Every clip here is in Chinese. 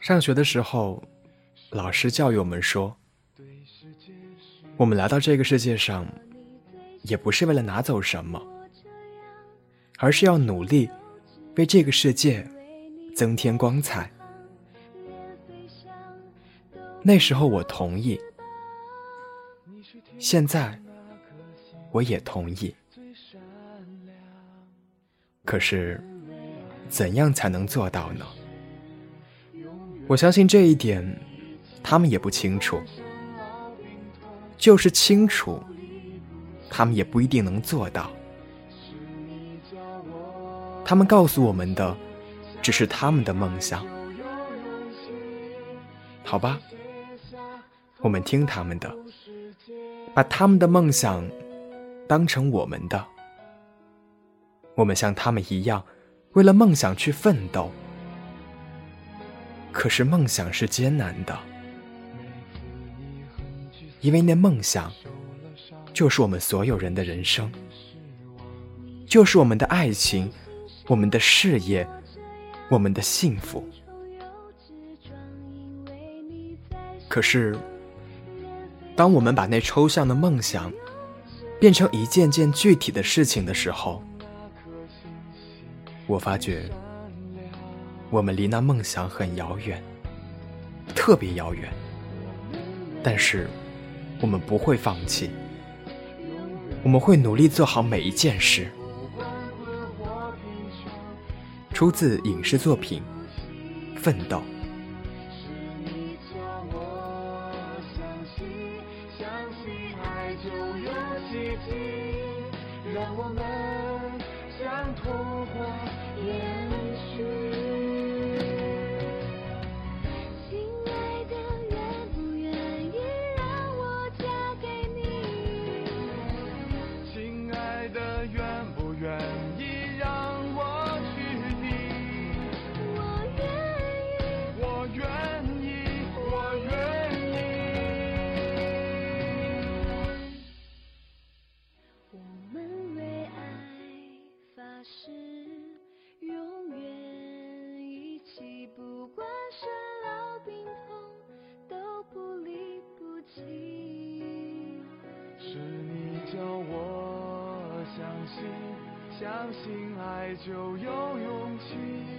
上学的时候，老师教育我们说，我们来到这个世界上，也不是为了拿走什么，而是要努力为这个世界增添光彩。那时候我同意，现在我也同意。可是，怎样才能做到呢？我相信这一点，他们也不清楚。就是清楚，他们也不一定能做到。他们告诉我们的，只是他们的梦想。好吧，我们听他们的，把他们的梦想当成我们的。我们像他们一样，为了梦想去奋斗。可是梦想是艰难的，因为那梦想就是我们所有人的人生，就是我们的爱情，我们的事业，我们的幸福。可是，当我们把那抽象的梦想变成一件件具体的事情的时候，我发觉。我们离那梦想很遥远，特别遥远。但是，我们不会放弃，我们会努力做好每一件事。出自影视作品《奋斗》。是永远一起不管生老病痛都不离不弃。是你叫我相信相信爱就有勇气。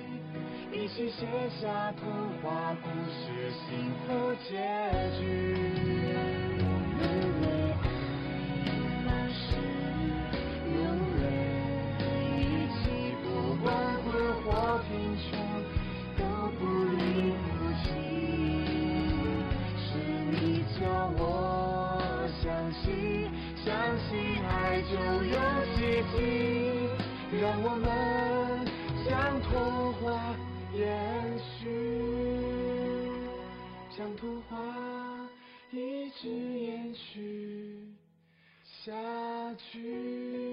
一起写下童话故事幸福结局。相信爱就有奇迹让我们将童话延续将童话一直延续下去。